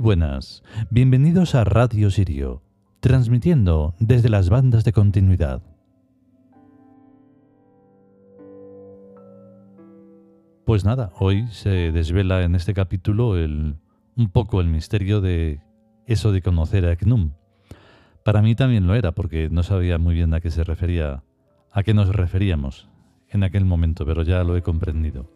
Buenas, bienvenidos a Radio Sirio, transmitiendo desde las bandas de continuidad. Pues nada, hoy se desvela en este capítulo el, un poco el misterio de eso de conocer a Eknum. Para mí también lo era, porque no sabía muy bien a qué se refería, a qué nos referíamos en aquel momento, pero ya lo he comprendido.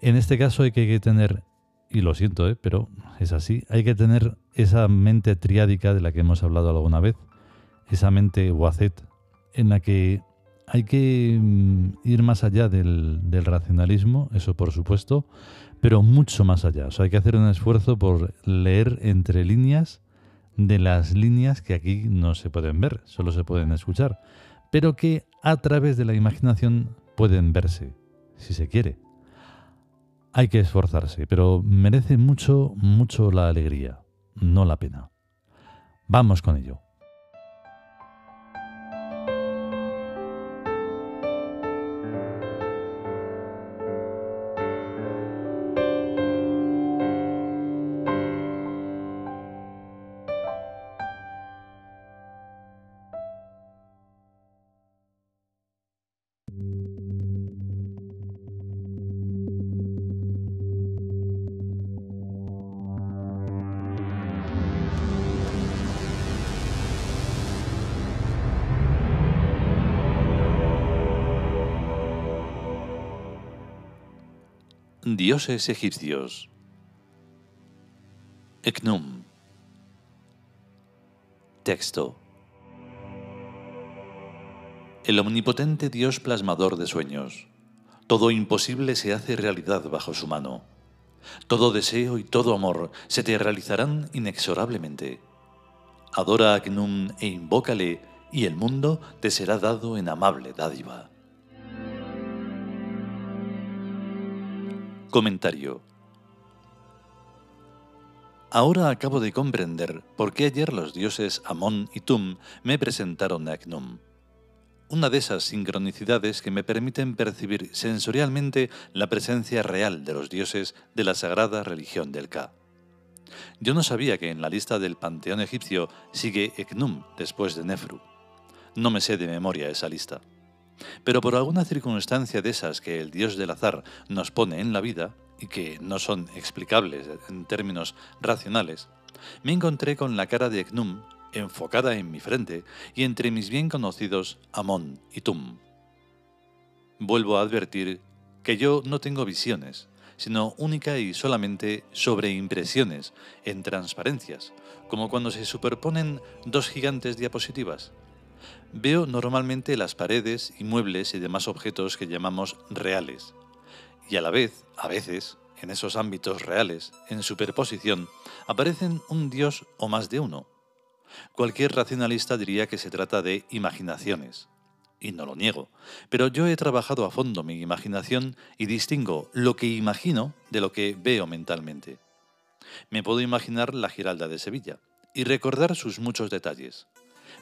En este caso hay que tener y lo siento, ¿eh? pero es así, hay que tener esa mente triádica de la que hemos hablado alguna vez, esa mente wazet, en la que hay que mm, ir más allá del, racionalismo, eso por supuesto, pero mucho más allá. Hay que hacer un esfuerzo por leer entre líneas de las líneas que aquí no se pueden ver, solo se pueden escuchar, pero que a través de la imaginación pueden verse, si se quiere. Hay que esforzarse, pero merece mucho, mucho la alegría, no la pena. Vamos con ello. Dioses egipcios. Eknum. Texto. El omnipotente Dios plasmador de sueños. Todo imposible se hace realidad bajo su mano. Todo deseo y todo amor se te realizarán inexorablemente. Adora a Eknum e invócale, y el mundo te será dado en amable dádiva. Comentario. Ahora acabo de comprender por qué ayer los dioses Amón y Tum me presentaron a Eknum. Una de esas sincronicidades que me permiten percibir sensorialmente la presencia real de los dioses de la sagrada religión del Ka. Yo no sabía que en la lista del panteón egipcio sigue Eknum después de Nefru. No me sé de memoria esa lista. Pero por alguna circunstancia de esas que el dios del azar nos pone en la vida, y que no son explicables en términos racionales, me encontré con la cara de Eknum enfocada en mi frente y entre mis bien conocidos Amón y Tum. Vuelvo a advertir que yo no tengo visiones, sino única y solamente sobreimpresiones en transparencias, como cuando se superponen dos gigantes diapositivas. Veo normalmente las paredes muebles y demás objetos que llamamos reales. Y a la vez, a veces, en esos ámbitos reales, en superposición, aparecen un dios o más de uno. Cualquier racionalista diría que se trata de imaginaciones. Y no lo niego, pero yo he trabajado a fondo mi imaginación y distingo lo que imagino de lo que veo mentalmente. Me puedo imaginar la Giralda de Sevilla y recordar sus muchos detalles,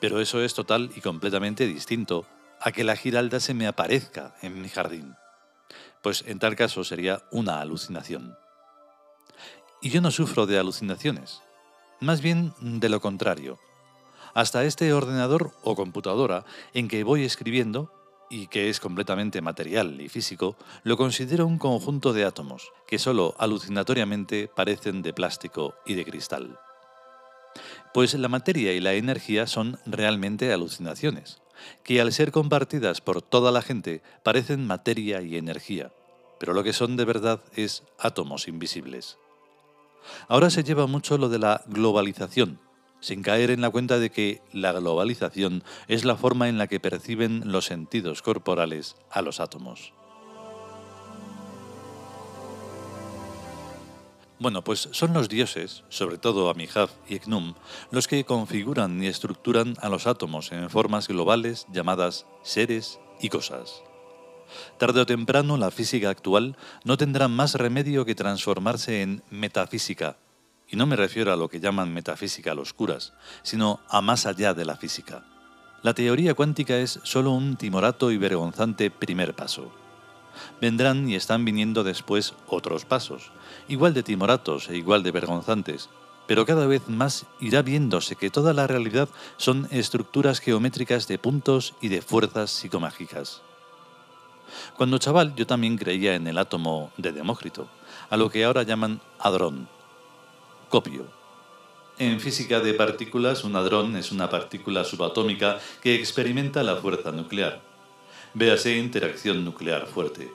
pero eso es total y completamente distinto a que la giralda se me aparezca en mi jardín, pues en tal caso sería una alucinación. Y yo no sufro de alucinaciones, más bien de lo contrario. Hasta este ordenador o computadora en que voy escribiendo, y que es completamente material y físico, lo considero un conjunto de átomos que solo alucinatoriamente parecen de plástico y de cristal. Pues la materia y la energía son realmente alucinaciones, que al ser compartidas por toda la gente parecen materia y energía, pero lo que son de verdad es átomos invisibles. Ahora se lleva mucho lo de la globalización, sin caer en la cuenta de que la globalización es la forma en la que perciben los sentidos corporales a los átomos. Bueno, pues son los dioses, sobre todo Amihaf y Eknum, los que configuran y estructuran a los átomos en formas globales llamadas seres y cosas. Tarde o temprano la física actual no tendrá más remedio que transformarse en metafísica, y no me refiero a lo que llaman metafísica los curas, sino a más allá de la física. La teoría cuántica es solo un timorato y vergonzante primer paso vendrán y están viniendo después otros pasos, igual de timoratos e igual de vergonzantes, pero cada vez más irá viéndose que toda la realidad son estructuras geométricas de puntos y de fuerzas psicomágicas. Cuando chaval yo también creía en el átomo de Demócrito, a lo que ahora llaman hadrón. Copio. En física de partículas, un hadrón es una partícula subatómica que experimenta la fuerza nuclear. Véase interacción nuclear fuerte.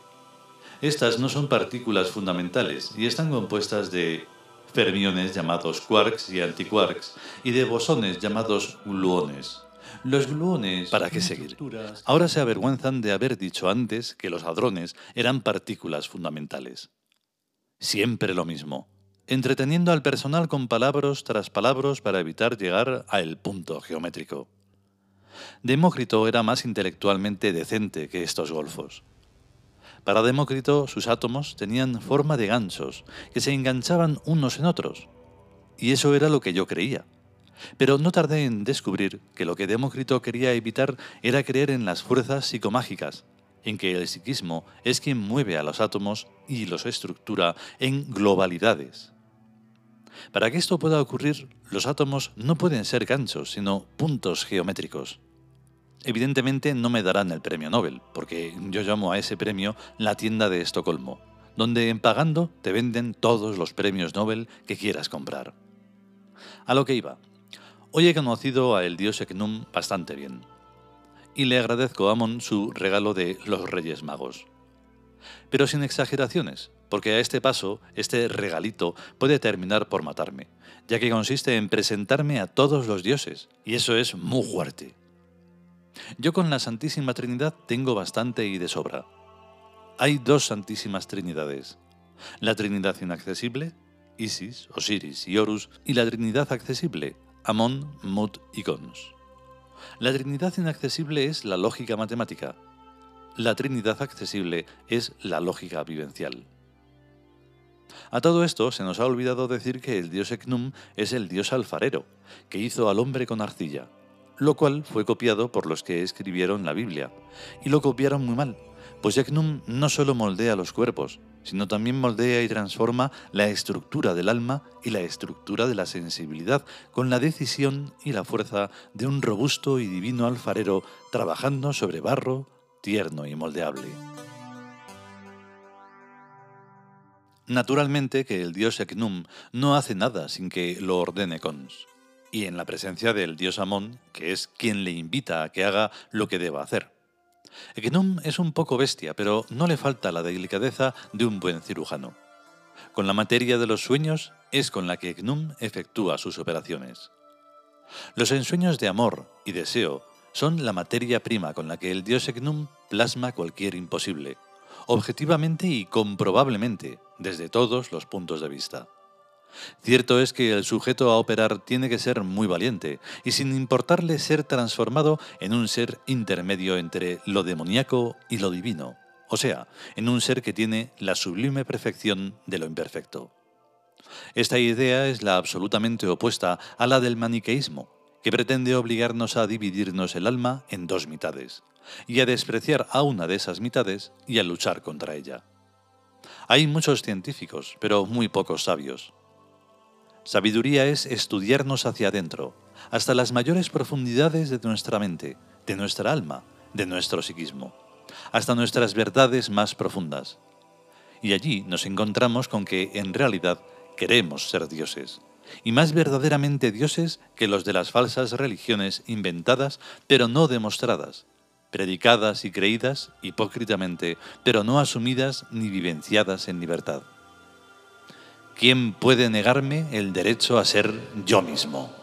Estas no son partículas fundamentales y están compuestas de fermiones llamados quarks y antiquarks y de bosones llamados gluones. Los gluones... ¿Para qué seguir? Ahora se avergüenzan de haber dicho antes que los hadrones eran partículas fundamentales. Siempre lo mismo, entreteniendo al personal con palabras tras palabras para evitar llegar al punto geométrico. Demócrito era más intelectualmente decente que estos golfos. Para Demócrito sus átomos tenían forma de ganchos que se enganchaban unos en otros. Y eso era lo que yo creía. Pero no tardé en descubrir que lo que Demócrito quería evitar era creer en las fuerzas psicomágicas, en que el psiquismo es quien mueve a los átomos y los estructura en globalidades. Para que esto pueda ocurrir, los átomos no pueden ser ganchos, sino puntos geométricos. Evidentemente no me darán el premio Nobel, porque yo llamo a ese premio la tienda de Estocolmo, donde en pagando te venden todos los premios Nobel que quieras comprar. A lo que iba. Hoy he conocido a el dios Eknum bastante bien, y le agradezco a Amon su regalo de los Reyes Magos. Pero sin exageraciones, porque a este paso, este regalito puede terminar por matarme, ya que consiste en presentarme a todos los dioses, y eso es muy fuerte. Yo con la Santísima Trinidad tengo bastante y de sobra. Hay dos Santísimas Trinidades. La Trinidad inaccesible, Isis, Osiris y Horus, y la Trinidad accesible, Amon, Mut y Cons. La Trinidad inaccesible es la lógica matemática. La Trinidad accesible es la lógica vivencial. A todo esto se nos ha olvidado decir que el dios Eknum es el dios alfarero, que hizo al hombre con arcilla, lo cual fue copiado por los que escribieron la Biblia, y lo copiaron muy mal, pues Eknum no solo moldea los cuerpos, sino también moldea y transforma la estructura del alma y la estructura de la sensibilidad con la decisión y la fuerza de un robusto y divino alfarero trabajando sobre barro tierno y moldeable. Naturalmente que el dios Eknum no hace nada sin que lo ordene Cons y en la presencia del dios Amón, que es quien le invita a que haga lo que deba hacer. Eknum es un poco bestia, pero no le falta la delicadeza de un buen cirujano. Con la materia de los sueños es con la que Eknum efectúa sus operaciones. Los ensueños de amor y deseo son la materia prima con la que el dios Eknum plasma cualquier imposible, objetivamente y comprobablemente, desde todos los puntos de vista. Cierto es que el sujeto a operar tiene que ser muy valiente y sin importarle ser transformado en un ser intermedio entre lo demoníaco y lo divino, o sea, en un ser que tiene la sublime perfección de lo imperfecto. Esta idea es la absolutamente opuesta a la del maniqueísmo, que pretende obligarnos a dividirnos el alma en dos mitades, y a despreciar a una de esas mitades y a luchar contra ella. Hay muchos científicos, pero muy pocos sabios. Sabiduría es estudiarnos hacia adentro, hasta las mayores profundidades de nuestra mente, de nuestra alma, de nuestro psiquismo, hasta nuestras verdades más profundas. Y allí nos encontramos con que, en realidad, queremos ser dioses, y más verdaderamente dioses que los de las falsas religiones inventadas pero no demostradas, predicadas y creídas hipócritamente, pero no asumidas ni vivenciadas en libertad. ¿quién puede negarme el derecho a ser yo mismo?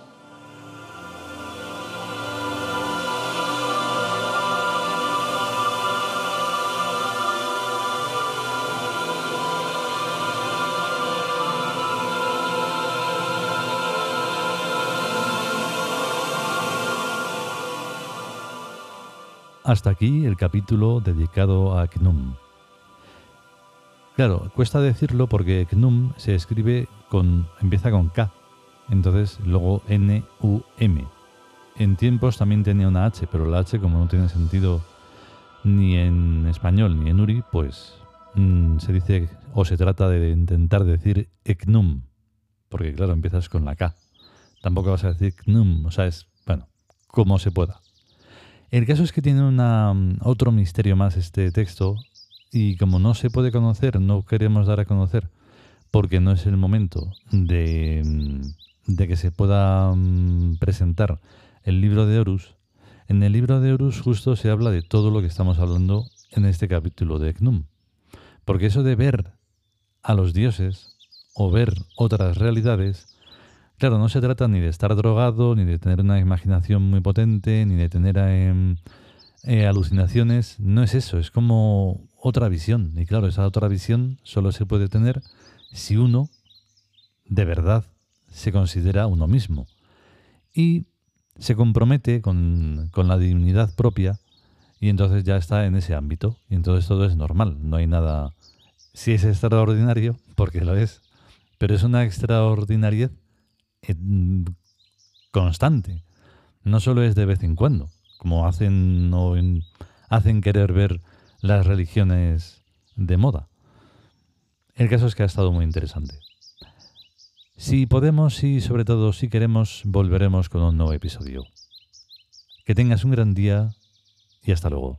Hasta aquí el capítulo dedicado a Knum. Claro, cuesta decirlo porque GNUM se escribe con. empieza con K, entonces luego N-U-M. En tiempos también tenía una H, pero la H, como no tiene sentido ni en español ni en Uri, pues mm, se dice o se trata de intentar decir ECNUM. porque claro, empiezas con la K. Tampoco vas a decir knum, o sea, es, bueno, como se pueda. El caso es que tiene una, otro misterio más este texto y como no se puede conocer, no queremos dar a conocer, porque no es el momento de, de que se pueda mm, presentar el libro de Horus, en el libro de Horus justo se habla de todo lo que estamos hablando en este capítulo de Eknum. Porque eso de ver a los dioses o ver otras realidades, claro, no se trata ni de estar drogado, ni de tener una imaginación muy potente, ni de tener em, eh, alucinaciones, no es eso, es como otra visión. Y claro, esa otra visión solo se puede tener si uno de verdad se considera uno mismo. Y se compromete con, con la divinidad propia y entonces ya está en ese ámbito. Y entonces todo es normal, no hay nada... Si es extraordinario, porque lo es, pero es una extraordinariedad constante. No solo es de vez en cuando, como hacen, hacen querer ver las religiones de moda. El caso es que ha estado muy interesante. Si podemos y sobre todo si queremos, volveremos con un nuevo episodio. Que tengas un gran día y hasta luego.